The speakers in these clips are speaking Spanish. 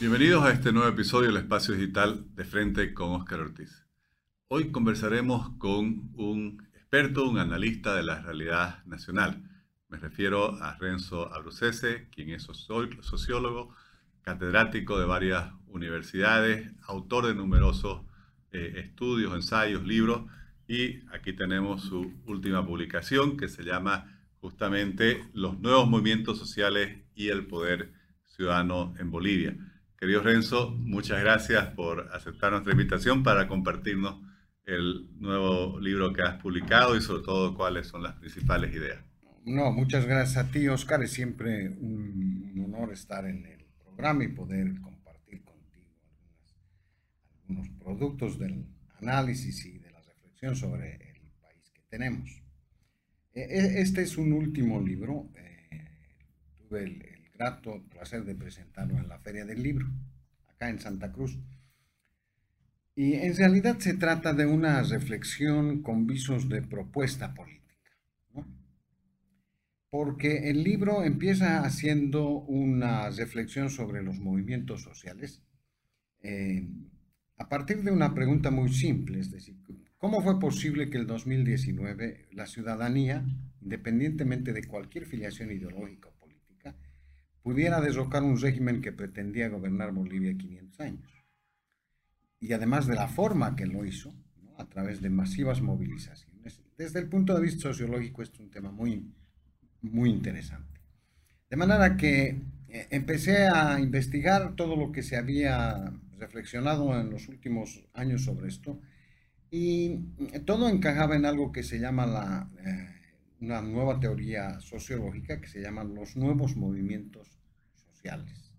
Bienvenidos a este nuevo episodio del Espacio Digital de Frente con Óscar Ortiz. Hoy conversaremos con un experto, un analista de la realidad nacional. Me refiero a Renzo Abrucese, quien es sociólogo, catedrático de varias universidades, autor de numerosos eh, estudios, ensayos, libros, y aquí tenemos su última publicación que se llama justamente Los nuevos movimientos sociales y el poder ciudadano en Bolivia. Querido Renzo, muchas gracias por aceptar nuestra invitación para compartirnos el nuevo libro que has publicado y sobre todo cuáles son las principales ideas. No, muchas gracias a ti, Oscar. Es siempre un, honor estar en el programa y poder compartir contigo algunos productos del análisis y de la reflexión sobre el país que tenemos. E, e, este es un último libro. Eh, tuve el, grato placer de presentarlo en la Feria del Libro, acá en Santa Cruz. Y en realidad se trata de una reflexión con visos de propuesta política, porque el libro empieza haciendo una reflexión sobre los movimientos sociales eh, a partir de una pregunta muy simple, es decir, ¿cómo fue posible que el 2019 la ciudadanía, independientemente de cualquier filiación ideológica pudiera derrocar un régimen que pretendía gobernar Bolivia 500 años. Y además de la forma que lo hizo, a través de masivas movilizaciones. Desde el punto de vista sociológico, esto es un tema muy, muy interesante. De manera que eh, empecé a investigar todo lo que se había reflexionado en los últimos años sobre esto y eh, todo encajaba en algo que se llama la, eh, una nueva teoría sociológica que se llama los nuevos movimientos sociales.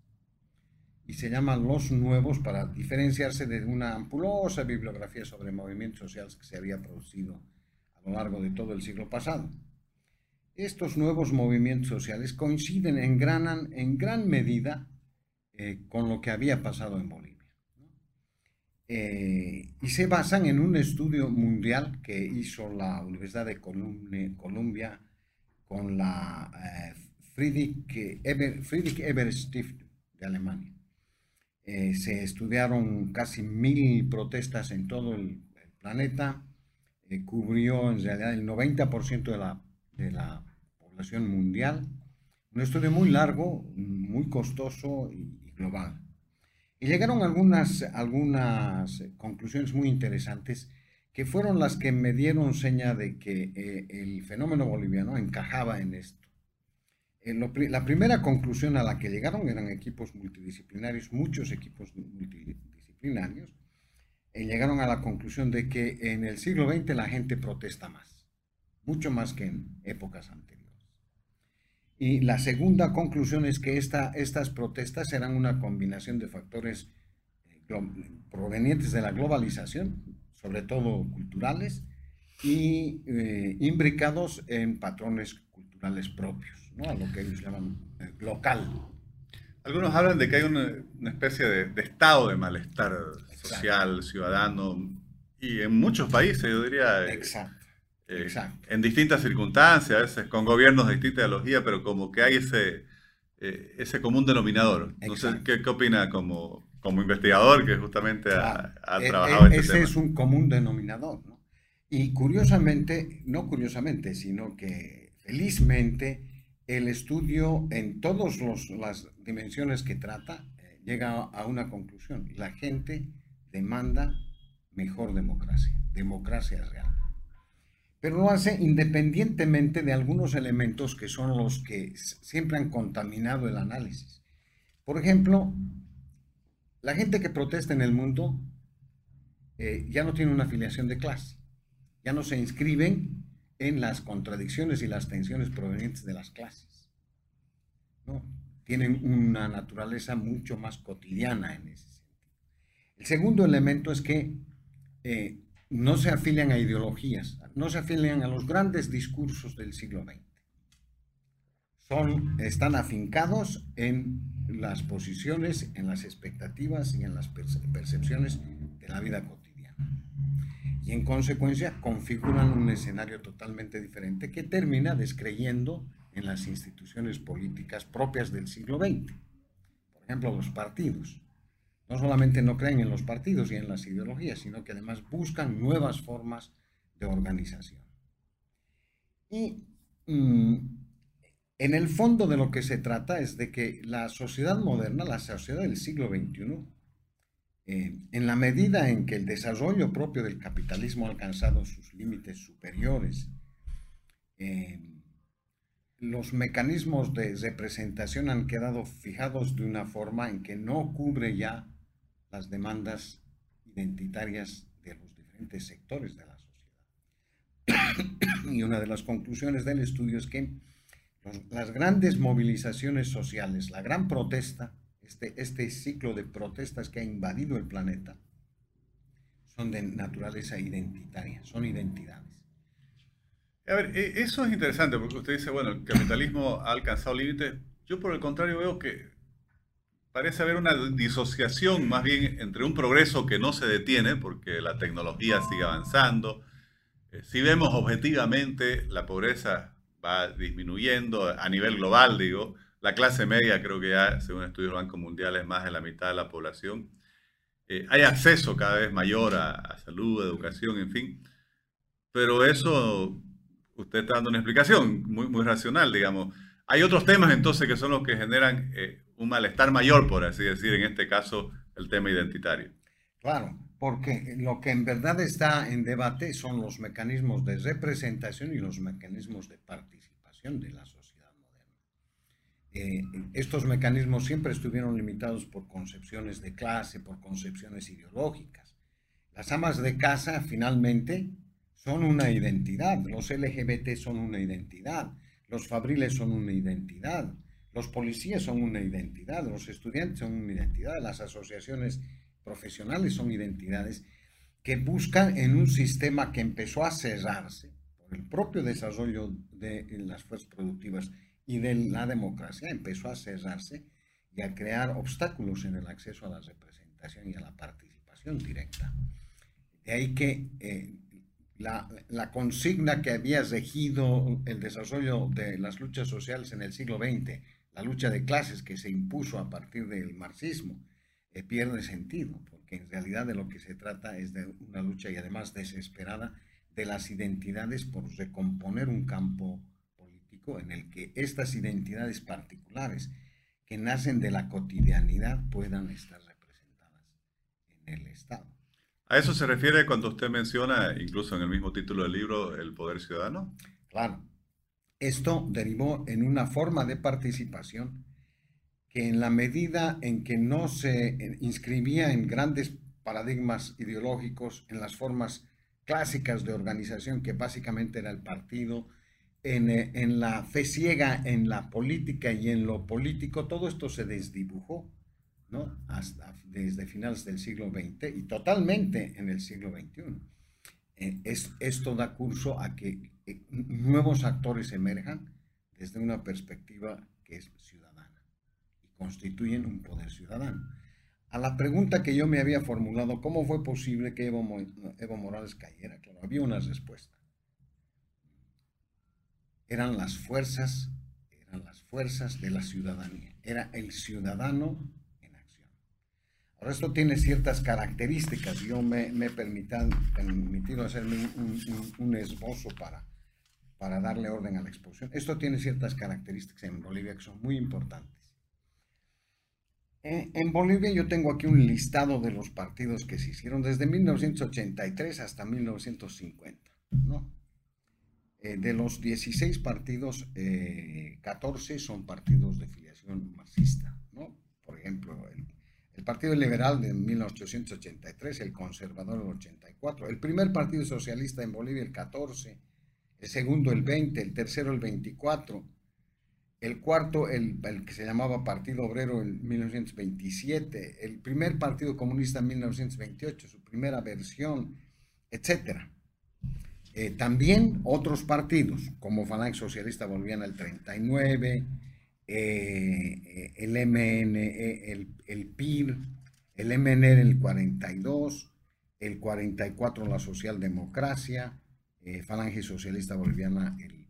Y se llaman los nuevos para diferenciarse de una ampulosa bibliografía sobre movimientos sociales que se había producido a lo largo de todo el siglo pasado. Estos nuevos movimientos sociales coinciden, engranan en gran medida eh, con lo que había pasado en Bolivia. Eh, y se basan en un estudio mundial que hizo la Universidad de Columbia con la eh, Friedrich, Eber, Friedrich de Alemania. Eh, se estudiaron casi mil protestas en todo el, planeta, cubrió en realidad el 90% de la, de la población mundial. Un estudio muy largo, muy costoso y global. Y llegaron algunas, algunas conclusiones muy interesantes que fueron las que me dieron seña de que eh, el fenómeno boliviano encajaba en esto. la primera conclusión a la que llegaron eran equipos multidisciplinarios, muchos equipos multidisciplinarios, y llegaron a la conclusión de que en el siglo XX la gente protesta más, mucho más que en épocas anteriores. Y la segunda conclusión es que esta, estas protestas eran una combinación de factores eh, provenientes de la globalización, sobre todo culturales, y eh, imbricados en patrones culturales propios, ¿no? a lo que ellos llaman eh, local. Algunos hablan de que hay una, especie de, estado de malestar social, ciudadano, y en muchos países, yo diría. Exacto. Eh, en distintas circunstancias, a veces con gobiernos de distinta ideología, pero como que hay ese, eh, ese común denominador. No sé, ¿qué, ¿qué, opina como, como investigador que justamente ha, e, trabajado e, este Ese es un común denominador, ¿no? Y curiosamente, no curiosamente, sino que felizmente el estudio en todas las dimensiones que trata eh, llega a una conclusión. La gente demanda mejor democracia, democracia real pero lo hace independientemente de algunos elementos que son los que siempre han contaminado el análisis. Por ejemplo, la gente que protesta en el mundo eh, ya no tiene una afiliación de clase, ya no se inscriben en las contradicciones y las tensiones provenientes de las clases. ¿no? Tienen una naturaleza mucho más cotidiana en ese sentido. El segundo elemento es que eh, no se afilian a ideologías, no se afilian a los grandes discursos del siglo XX. Son, están afincados en las posiciones, en las expectativas y en las percepciones de la vida cotidiana. Y en consecuencia configuran un escenario totalmente diferente que termina descreyendo en las instituciones políticas propias del siglo XX. Por ejemplo, los partidos. No solamente no creen en los partidos y en las ideologías, sino que además buscan nuevas formas de organización. Y mm, en el fondo de lo que se trata es de que la sociedad moderna, la sociedad del siglo XXI, eh, en la medida en que el desarrollo propio del capitalismo ha alcanzado sus límites superiores, eh, los mecanismos de representación han quedado fijados de una forma en que no cubre ya las demandas identitarias de los diferentes sectores de la sociedad. y una de las conclusiones del estudio es que las grandes movilizaciones sociales, la gran protesta, este, este ciclo de protestas que ha invadido el planeta, son de naturaleza identitaria, son identidades. A ver, e, eso es interesante porque usted dice, bueno, el capitalismo ha alcanzado límites. Yo por el contrario veo que parece haber una disociación más bien entre un progreso que no se detiene porque la tecnología sigue avanzando. Eh, si vemos objetivamente, la pobreza va disminuyendo a nivel global, digo. La clase media creo que ya, según estudios del Banco Mundial, es más de la mitad de la población. Eh, hay acceso cada vez mayor a, salud, educación, en fin. Pero eso usted está dando una explicación muy, muy racional, digamos. Hay otros temas entonces que son los que generan eh, un malestar mayor, por así decir, en este caso el tema identitario. Claro, porque lo que en verdad está en debate son los mecanismos de representación y los mecanismos de participación de la sociedad moderna. Eh, estos mecanismos siempre estuvieron limitados por concepciones de clase, por concepciones ideológicas. Las amas de casa finalmente son una identidad, los LGBT son una identidad, los fabriles son una identidad, los policías son una identidad, los estudiantes son una identidad, las asociaciones profesionales son identidades que buscan en un sistema que empezó a cerrarse por el propio desarrollo de las fuerzas productivas y de la democracia, empezó a cerrarse y a crear obstáculos en el acceso a la representación y a la participación directa. De ahí que eh, la, consigna que había regido el desarrollo de las luchas sociales en el siglo XX, la lucha de clases que se impuso a partir del marxismo, eh, pierde sentido, porque en realidad de lo que se trata es de una lucha y además desesperada de las identidades por recomponer un campo político en el que estas identidades particulares que nacen de la cotidianidad puedan estar representadas en el Estado. ¿A eso se refiere cuando usted menciona, incluso en el mismo título del libro, el poder ciudadano? Claro. Esto derivó en una forma de participación que en la medida en que no se inscribía en grandes paradigmas ideológicos, en las formas clásicas de organización, que básicamente era el partido, en, eh, en, la fe ciega en la política y en lo político, todo esto se desdibujó ¿no? Hasta, desde finales del siglo XX y totalmente en el siglo XXI. Eh, es, esto da curso a que eh, nuevos actores emerjan desde una perspectiva que es ciudadana y constituyen un poder ciudadano. A la pregunta que yo me había formulado, ¿cómo fue posible que Evo, Evo Morales cayera? Claro, había una respuesta. Eran las fuerzas, eran las fuerzas de la ciudadanía. Era el ciudadano esto tiene ciertas características. Yo me, he permitido hacerme un, esbozo para, para darle orden a la exposición. Esto tiene ciertas características en Bolivia que son muy importantes. Eh, en Bolivia yo tengo aquí un listado de los partidos que se hicieron desde 1983 hasta 1950. Eh, de los 16 partidos, 14 eh, son partidos de filiación marxista. Por ejemplo, el el Partido Liberal de 1883, el Conservador el 84, el primer Partido Socialista en Bolivia el 14, el segundo el 20, el tercero el 24, el cuarto el, que se llamaba Partido Obrero en 1927, el primer Partido Comunista en 1928, su primera versión, etc. Eh, también otros partidos, como Falange Socialista Boliviana el 39, eh, el MNE, el, el PIR, el MNR el 42, el 44 la socialdemocracia, eh, Falange Socialista Boliviana el,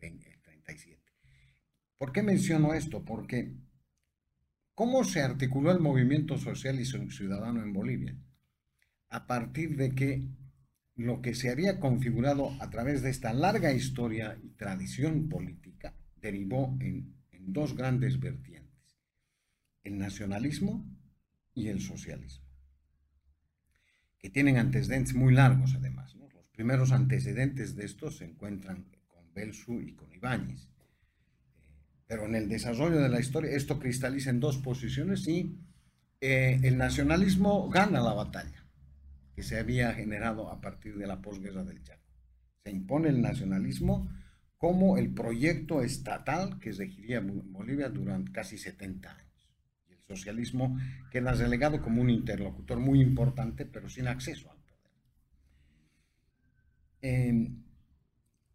el, 37. ¿Por qué menciono esto? Porque ¿Cómo se articuló el movimiento social y ciudadano en Bolivia? A partir de que lo que se había configurado a través de esta larga historia y tradición política derivó en, dos grandes vertientes, el nacionalismo y el socialismo, que tienen antecedentes muy largos además. Los primeros antecedentes de estos se encuentran con Belsu y con Ibáñez pero en el desarrollo de la historia esto cristaliza en dos posiciones y eh, el nacionalismo gana la batalla que se había generado a partir de la posguerra del Chaco. Se impone el nacionalismo como el proyecto estatal que regiría Bolivia durante casi 70 años. Y el socialismo queda relegado como un interlocutor muy importante, pero sin acceso al poder.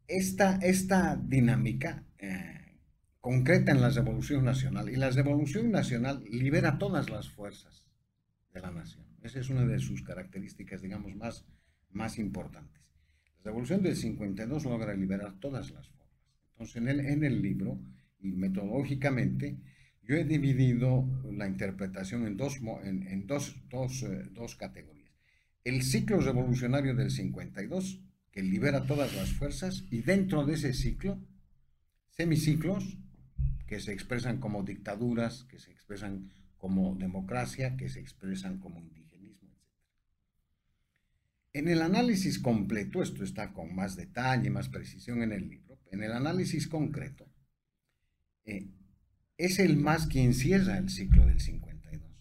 esta, esta dinámica eh, concreta en la Revolución Nacional. Y la Revolución Nacional libera todas las fuerzas de la nación. Esa es una de sus características, digamos, más, más importantes. La Revolución del 52 logra liberar todas las fuerzas. Entonces, en el, en libro, y metodológicamente, yo he dividido la interpretación en dos, en, dos, dos, eh, dos categorías. El ciclo revolucionario del 52, que libera todas las fuerzas, y dentro de ese ciclo, semiciclos, que se expresan como dictaduras, que se expresan como democracia, que se expresan como etc. En el análisis completo, esto está con más detalle, más precisión en el libro, en el análisis concreto, eh, es el más quien cierra el ciclo del 52.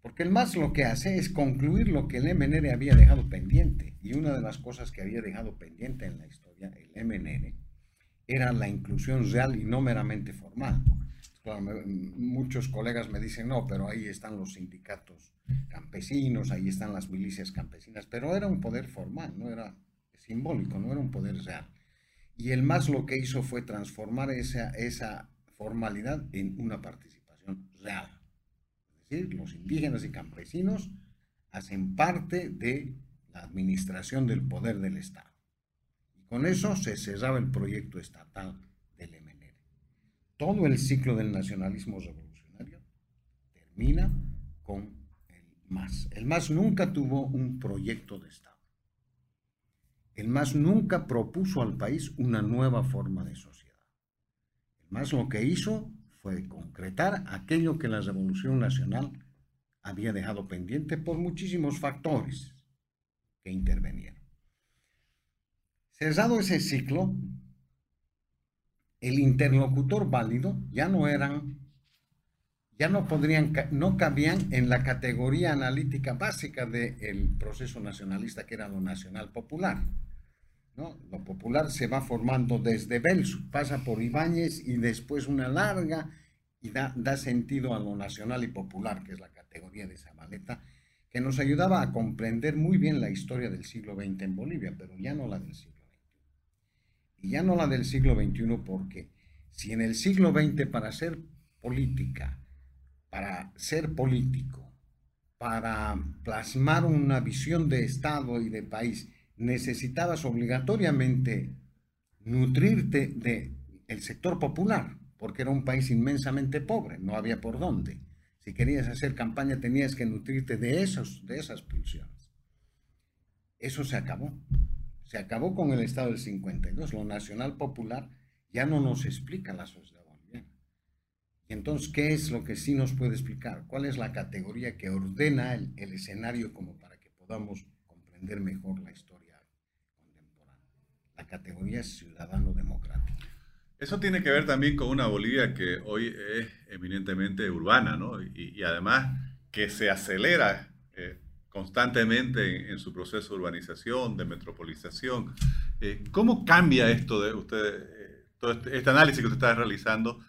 Porque el más lo que hace es concluir lo que el MNR había dejado pendiente. Y una de las cosas que había dejado pendiente en la historia, el MNR, era la inclusión real y no meramente formal. Muchos colegas me dicen, no, pero ahí están los sindicatos campesinos, ahí están las milicias campesinas, pero era un poder formal, no era simbólico, no era un poder real. Y el MAS lo que hizo fue transformar esa, esa formalidad en una participación real. Es decir, los indígenas y campesinos hacen parte de la administración del poder del Estado. Con eso se cerraba el proyecto estatal. Todo el ciclo del nacionalismo revolucionario termina con el MAS. El MAS nunca tuvo un proyecto de Estado. El MAS nunca propuso al país una nueva forma de sociedad. El MAS lo que hizo fue concretar aquello que la Revolución Nacional había dejado pendiente por muchísimos factores que intervenieron. Cesado ese ciclo, el interlocutor válido ya no eran, ya no podrían, no cabían en la categoría analítica básica del proceso nacionalista que era lo nacional popular. ¿no? Lo popular se va formando desde Belsu, pasa por Ibáñez y después una larga y da, da sentido a lo nacional y popular, que es la categoría de esa maleta, que nos ayudaba a comprender muy bien la historia del siglo XX en Bolivia, pero ya no la del siglo y ya no la del siglo XXI, porque si en el siglo XX para ser política, para ser político, para plasmar una visión de Estado y de país, necesitabas obligatoriamente nutrirte de sector popular, porque era un país inmensamente pobre, no había por dónde. Si querías hacer campaña tenías que nutrirte de, esos, de esas pulsiones. Eso se acabó. Se acabó con el Estado del 52. Lo nacional popular ya no nos explica la sociedad boliviana. Entonces, ¿qué es lo que sí nos puede explicar? ¿Cuál es la categoría que ordena el, escenario como para que podamos comprender mejor la historia contemporánea? La categoría es ciudadano democrático. Eso tiene que ver también con una Bolivia que hoy es eminentemente urbana, ¿no? Y, además que se acelera eh, constantemente en, su proceso de urbanización, de metropolización. Eh, ¿Cómo cambia esto de usted, eh, todo este, este, análisis que usted está realizando?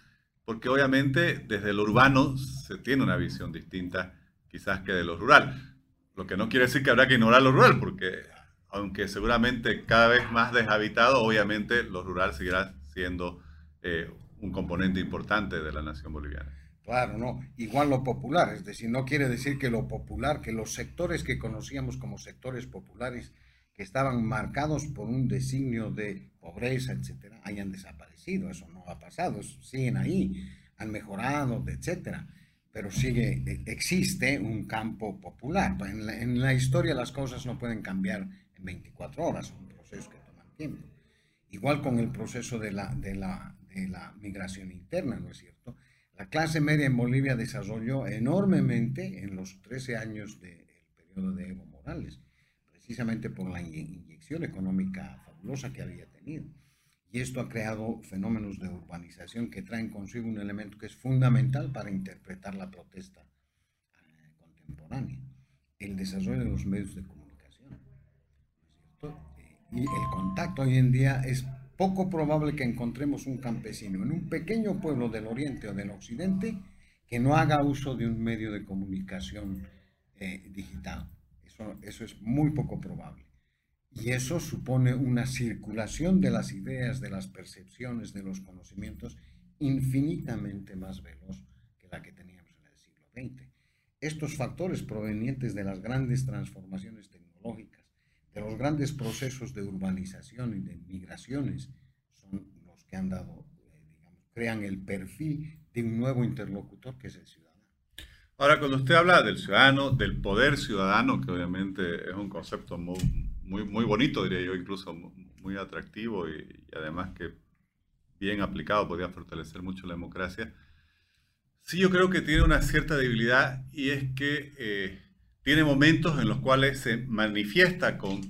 Porque obviamente desde lo urbano se tiene una visión distinta quizás que de lo rural. Lo que no quiere decir que habrá que ignorar lo rural, porque aunque seguramente cada vez más deshabitado, obviamente lo rural seguirá siendo eh, un componente importante de la nación boliviana. Claro, no. Igual lo popular, es decir, no quiere decir que lo popular, que los sectores que conocíamos como sectores populares, que estaban marcados por un designio de pobreza, etcétera, hayan desaparecido. Eso no ha pasado, siguen ahí. han mejorado, etcétera, pero sigue, e, existe un campo popular. En la, en la historia las cosas no pueden cambiar en 24 horas, son procesos que toman tiempo. Igual con el proceso de la, de la, de la migración interna, ¿no es cierto? La clase media en Bolivia desarrolló enormemente en los 13 años del periodo de Evo Morales, precisamente por la inyección económica fabulosa que había tenido. Y esto ha creado fenómenos de urbanización que traen consigo un elemento que es fundamental para interpretar la protesta eh, contemporánea, el desarrollo de los medios de comunicación. Eh, y el contacto hoy en día es poco probable que encontremos un campesino en un pequeño pueblo del oriente o del occidente que no haga uso de un medio de comunicación eh, digital. Eso, eso es muy poco probable. Y eso supone una circulación de las ideas, de las percepciones, de los conocimientos infinitamente más veloz que la que teníamos en el siglo XX. Estos factores provenientes de las grandes transformaciones tecnológicas, los grandes procesos de urbanización y de migraciones, son los que han dado, eh, digamos, crean el perfil de un nuevo interlocutor que es el ciudadano. Ahora, cuando usted habla del ciudadano, del poder ciudadano, que obviamente es un concepto muy, muy, muy bonito, diría yo, incluso muy atractivo y, además que bien aplicado podría fortalecer mucho la democracia. Sí, yo creo que tiene una cierta debilidad y es que eh, tiene momentos en los cuales se manifiesta con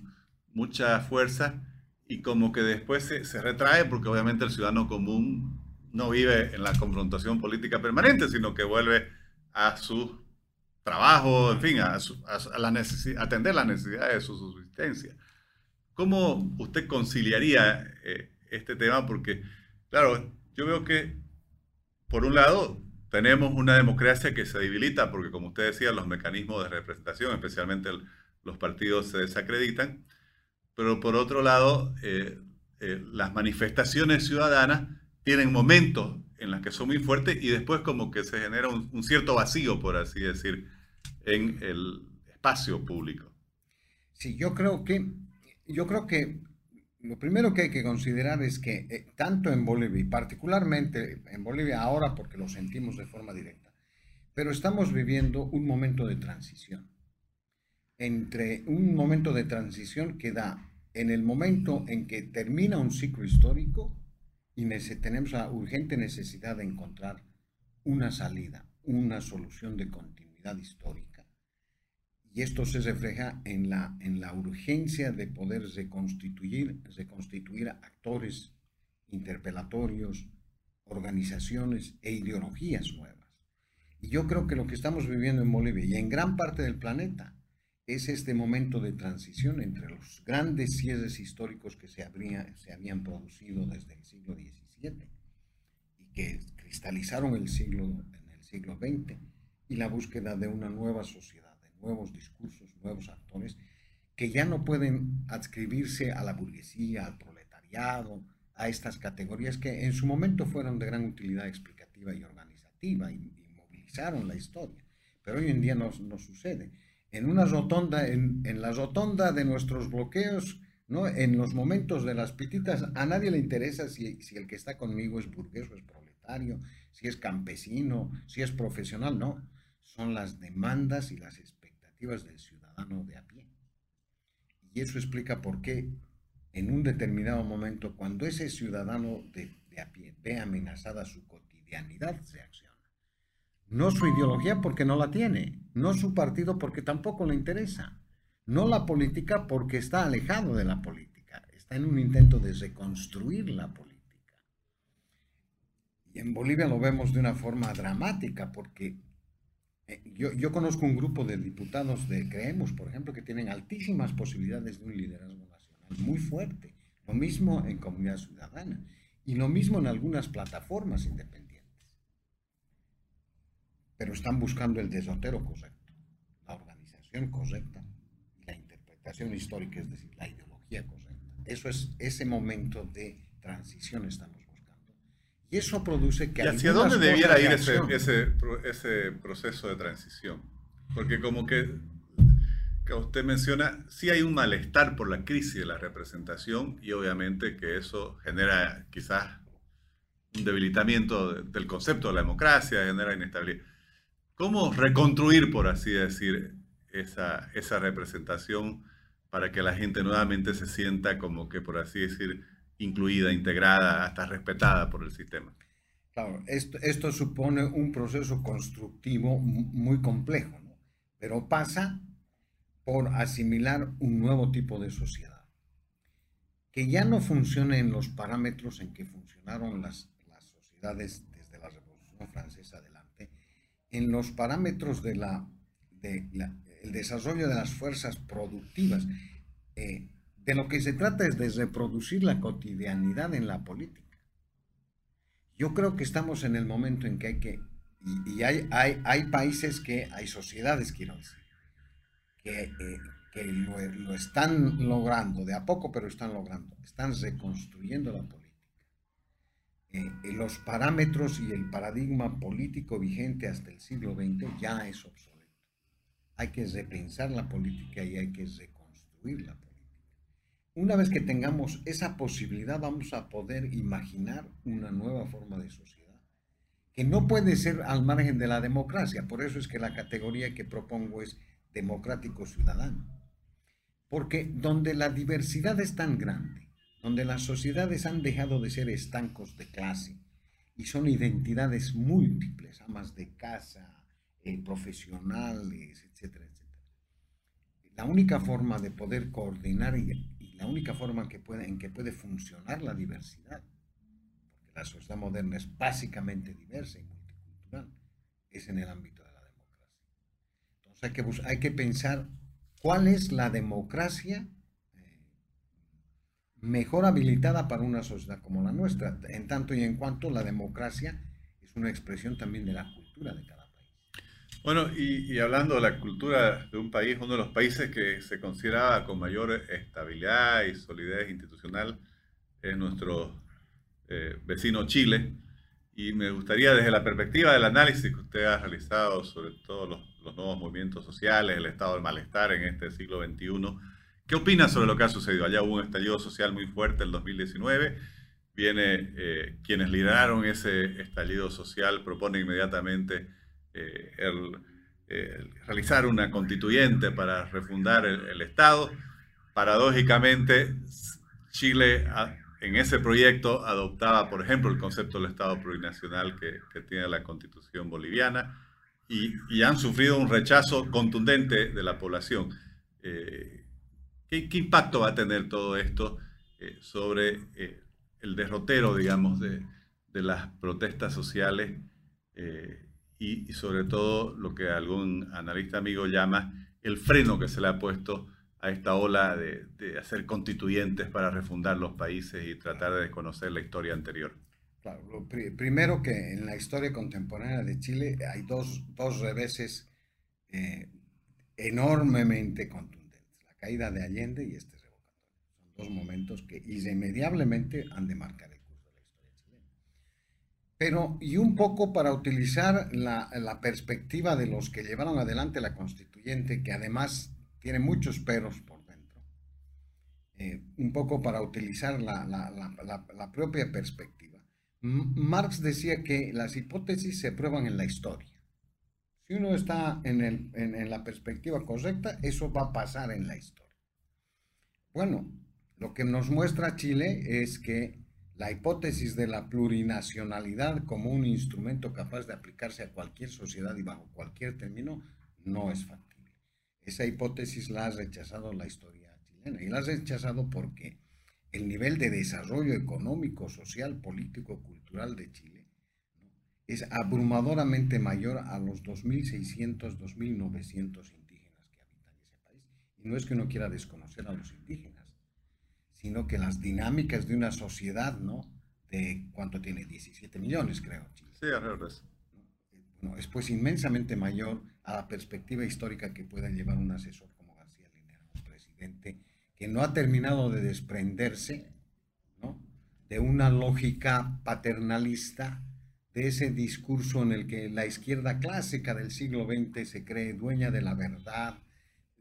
mucha fuerza y como que después se, se, retrae porque obviamente el ciudadano común no vive en la confrontación política permanente, sino que vuelve a su trabajo, en fin, a, a, la atender las necesidades de su subsistencia. ¿Cómo usted conciliaría eh, este tema? Porque, claro, yo veo que, por un lado, tenemos una democracia que se debilita, porque como usted decía, los mecanismos de representación, especialmente los partidos, se desacreditan, pero por otro lado, eh, eh, las manifestaciones ciudadanas tienen momentos en los que son muy fuertes y después como que se genera un cierto vacío, por así decir, en el espacio público. Sí, yo creo que, yo creo que lo primero que hay que considerar es que eh, tanto en Bolivia y particularmente en Bolivia ahora porque lo sentimos de forma directa, pero estamos viviendo un momento de transición. Entre un momento de transición que da en el momento en que termina un ciclo histórico y tenemos la urgente necesidad de encontrar una salida, una solución de continuidad histórica y esto se refleja en la, en la urgencia de poder reconstituir, reconstituir actores interpelatorios, organizaciones e ideologías nuevas. Y yo creo que lo que estamos viviendo en Bolivia y en gran parte del planeta es este momento de transición entre los grandes cierres históricos que se, habría, se habían producido desde el siglo XVII y que cristalizaron el siglo, en el siglo XX y la búsqueda de una nueva sociedad nuevos discursos, nuevos actores, que ya no pueden adscribirse a la burguesía, al proletariado, a estas categorías que en su momento fueron de gran utilidad explicativa y organizativa y, movilizaron la historia. Pero hoy en día no, no sucede. En una rotonda, en, en, la rotonda de nuestros bloqueos, ¿no? en los momentos de las pititas, a nadie le interesa si, si el que está conmigo es burgués o es proletario, si es campesino, si es profesional, no. Son las demandas y las del ciudadano de a pie. Y eso explica por qué en un determinado momento, cuando ese ciudadano de, de a pie ve amenazada su cotidianidad, reacciona. No su ideología porque no la tiene, no su partido porque tampoco le interesa, no la política porque está alejado de la política, está en un intento de reconstruir la política. Y en Bolivia lo vemos de una forma dramática porque eh, yo, conozco un grupo de diputados de Creemos, por ejemplo, que tienen altísimas posibilidades de un liderazgo nacional muy fuerte. Lo mismo en comunidad ciudadana y lo mismo en algunas plataformas independientes. Pero están buscando el desotero correcto, la organización correcta la interpretación histórica, es decir, la ideología correcta. Eso es ese momento de transición estamos y eso produce que... ¿Y hacia dónde debiera ir ese, ese, ese, proceso de transición? Porque como que, que usted menciona, sí hay un malestar por la crisis de la representación y obviamente que eso genera quizás un debilitamiento del concepto de la democracia, genera inestabilidad. ¿Cómo reconstruir, por así decir, esa, esa representación para que la gente nuevamente se sienta como que, por así decir, incluida, integrada, hasta respetada por el sistema? Claro, esto, supone un proceso constructivo muy complejo, pero pasa por asimilar un nuevo tipo de sociedad, que ya no funcione en los parámetros en que funcionaron las, sociedades desde la Revolución Francesa adelante, en los parámetros de desarrollo de las fuerzas productivas. Eh, de lo que se trata es de reproducir la cotidianidad en la política. Yo creo que estamos en el momento en que hay que, y, hay, hay, hay, países que, hay sociedades, quiero decir, que, eh, que lo, lo, están logrando, de a poco, pero están logrando, están reconstruyendo la política. Eh, los parámetros y el paradigma político vigente hasta el siglo XX ya es obsoleto. Hay que repensar la política y hay que reconstruir la política. Una vez que tengamos esa posibilidad, vamos a poder imaginar una nueva forma de sociedad, que no puede ser al margen de la democracia. Por eso es que la categoría que propongo es democrático ciudadano. Porque donde la diversidad es tan grande, donde las sociedades han dejado de ser estancos de clase y son identidades múltiples, amas de casa, eh, profesionales, etcétera, etcétera. La única forma de poder coordinar y la única forma en que, puede, funcionar la diversidad, porque la sociedad moderna es básicamente diversa y multicultural, es en el ámbito de la democracia. Entonces hay que, hay que pensar cuál es la democracia eh, mejor habilitada para una sociedad como la nuestra, en tanto y en cuanto la democracia es una expresión también de la cultura de cada bueno, y, hablando de la cultura de un país, uno de los países que se considera con mayor estabilidad y solidez institucional es nuestro eh, vecino Chile. Y me gustaría, desde la perspectiva del análisis que usted ha realizado sobre todos los, los nuevos movimientos sociales, el estado del malestar en este siglo XXI, ¿qué opina sobre lo que ha sucedido? Allá hubo un estallido social muy fuerte en 2019 viene eh, quienes lideraron ese estallido social proponen inmediatamente eh, el, realizar una constituyente para refundar el, Estado. Paradójicamente, Chile en ese proyecto adoptaba, por ejemplo, el concepto del Estado plurinacional que, tiene la constitución boliviana y, han sufrido un rechazo contundente de la población. Eh, ¿qué, impacto va a tener todo esto eh, sobre el derrotero, digamos, de, de las protestas sociales? Y, sobre todo lo que algún analista amigo llama el freno que se le ha puesto a esta ola de, hacer constituyentes para refundar los países y tratar de desconocer la historia anterior. Claro, lo primero que en la historia contemporánea de Chile hay dos, dos reveses eh, enormemente contundentes, la caída de Allende y este revocatorio. Son dos momentos que irremediablemente han de marcar pero y un poco para utilizar la, perspectiva de los que llevaron adelante la constituyente, que además tiene muchos peros por dentro, eh, un poco para utilizar la, propia perspectiva. Marx decía que las hipótesis se prueban en la historia. Si uno está en, en la perspectiva correcta, eso va a pasar en la historia. Bueno, lo que nos muestra Chile es que la hipótesis de la plurinacionalidad como un instrumento capaz de aplicarse a cualquier sociedad y bajo cualquier término no es factible. Esa hipótesis la ha rechazado la historia chilena y la ha rechazado porque el nivel de desarrollo económico, social, político, cultural de Chile es abrumadoramente mayor a los 2.600, 2.900 indígenas que habitan ese país. Y no es que uno quiera desconocer a los indígenas sino que las dinámicas de una sociedad, ¿no? De cuánto tiene, 17 millones, creo. Sí, alrededor de eso. Bueno, es pues inmensamente mayor a la perspectiva histórica que pueda llevar un asesor como García Linera, un presidente que no ha terminado de desprenderse, ¿no? De una lógica paternalista, de ese discurso en el que la izquierda clásica del siglo XX se cree dueña de la verdad,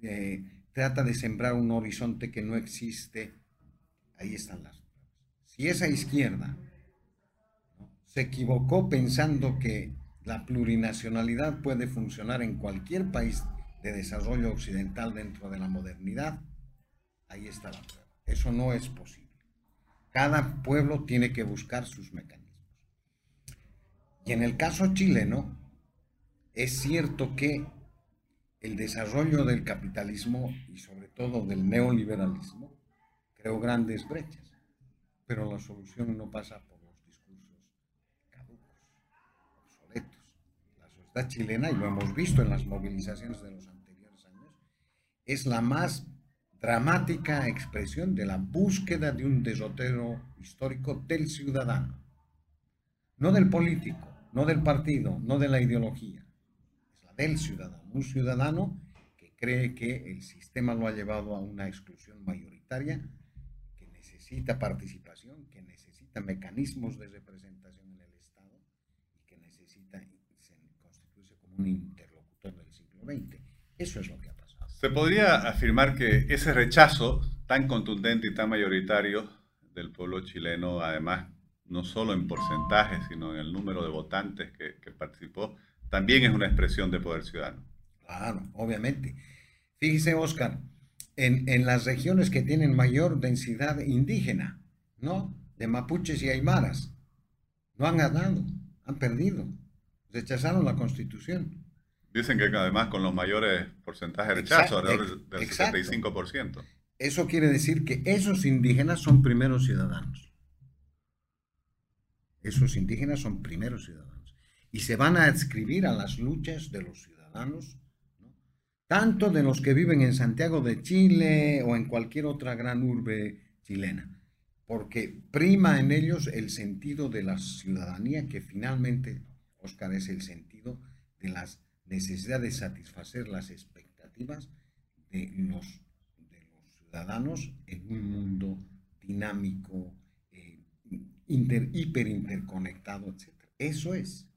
eh, trata de sembrar un horizonte que no existe, Ahí están las pruebas. Si esa izquierda se equivocó pensando que la plurinacionalidad puede funcionar en cualquier país de desarrollo occidental dentro de la modernidad. Ahí está la prueba. Eso no es posible. Cada pueblo tiene que buscar sus mecanismos. Y en el caso chileno, es cierto que el desarrollo del capitalismo y sobre todo del neoliberalismo creó grandes brechas, pero la solución no pasa por los discursos caducos, obsoletos. La sociedad chilena, y lo hemos visto en las movilizaciones de los anteriores años, es la más dramática expresión de la búsqueda de un derrotero histórico del ciudadano, no del político, no del partido, no de la ideología, es la del ciudadano, un ciudadano que cree que el sistema lo ha llevado a una exclusión mayoritaria, necesita participación, que necesita mecanismos de representación en el Estado y que necesita constituirse como un interlocutor del siglo XX. Eso es lo que ha se podría afirmar que ese rechazo tan contundente y tan mayoritario del pueblo chileno, además, no solo en porcentaje, sino en el número de votantes que, participó, también es una expresión de poder ciudadano. Claro, obviamente. Fíjese, Oscar, en, en, las regiones que tienen mayor densidad indígena, ¿no? De mapuches y aymaras, no han ganado, han perdido, rechazaron la constitución. Dicen que además con los mayores porcentajes de rechazo, alrededor del 65%. Eso quiere decir que esos indígenas son primeros ciudadanos. Esos indígenas son primeros ciudadanos. Y se van a adscribir a las luchas de los ciudadanos, tanto de los que viven en Santiago de Chile o en cualquier otra gran urbe chilena. Porque prima en ellos el sentido de la ciudadanía, que finalmente, Oscar, es el sentido de las necesidad de satisfacer las expectativas de los, ciudadanos en un mundo dinámico, eh, hiper interconectado, etc. Eso es.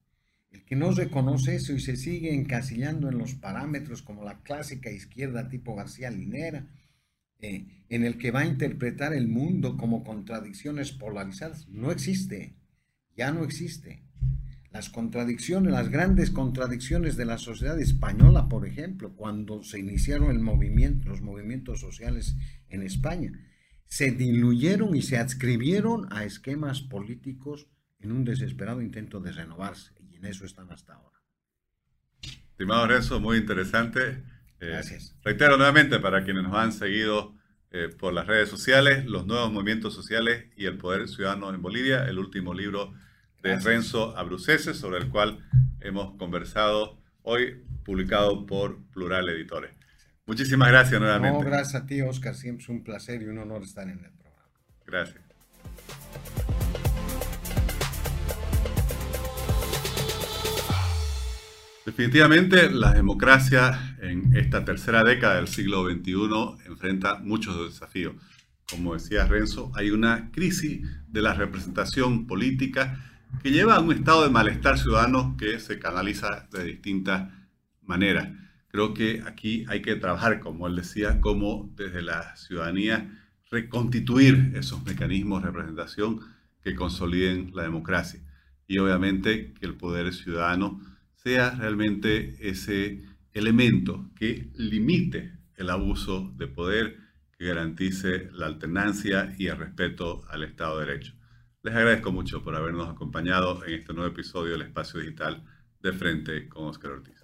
El que no reconoce eso y se sigue encasillando en los parámetros como la clásica izquierda tipo García Linera, eh, en el que va a interpretar el mundo como contradicciones polarizadas, no existe, ya no existe. Las contradicciones, las grandes contradicciones de la sociedad española, por ejemplo, cuando se iniciaron el movimiento, los movimientos sociales en España, se diluyeron y se adscribieron a esquemas políticos en un desesperado intento de renovarse, en eso están hasta ahora. Estimado Renzo, muy interesante. Eh, Gracias. reitero nuevamente para quienes nos han seguido eh, por las redes sociales, los nuevos movimientos sociales y el poder ciudadano en Bolivia, el último libro de Renzo Abrucese, sobre el cual hemos conversado hoy, publicado por Plural Editores. Muchísimas gracias nuevamente. No, gracias a ti, Oscar. Siempre es un placer y un honor estar en el programa. Gracias. Definitivamente la democracia en esta tercera década del siglo XXI enfrenta muchos desafíos. Como decía Renzo, hay una crisis de la representación política que lleva a un estado de malestar ciudadano que se canaliza de distintas maneras. Creo que aquí hay que trabajar, como él decía, como desde la ciudadanía reconstituir esos mecanismos de representación que consoliden la democracia. Y obviamente que el poder ciudadano sea realmente ese elemento que limite el abuso de poder, que garantice la alternancia y el respeto al Estado de Derecho. Les agradezco mucho por habernos acompañado en este nuevo episodio del Espacio Digital de Frente con Oscar Ortiz.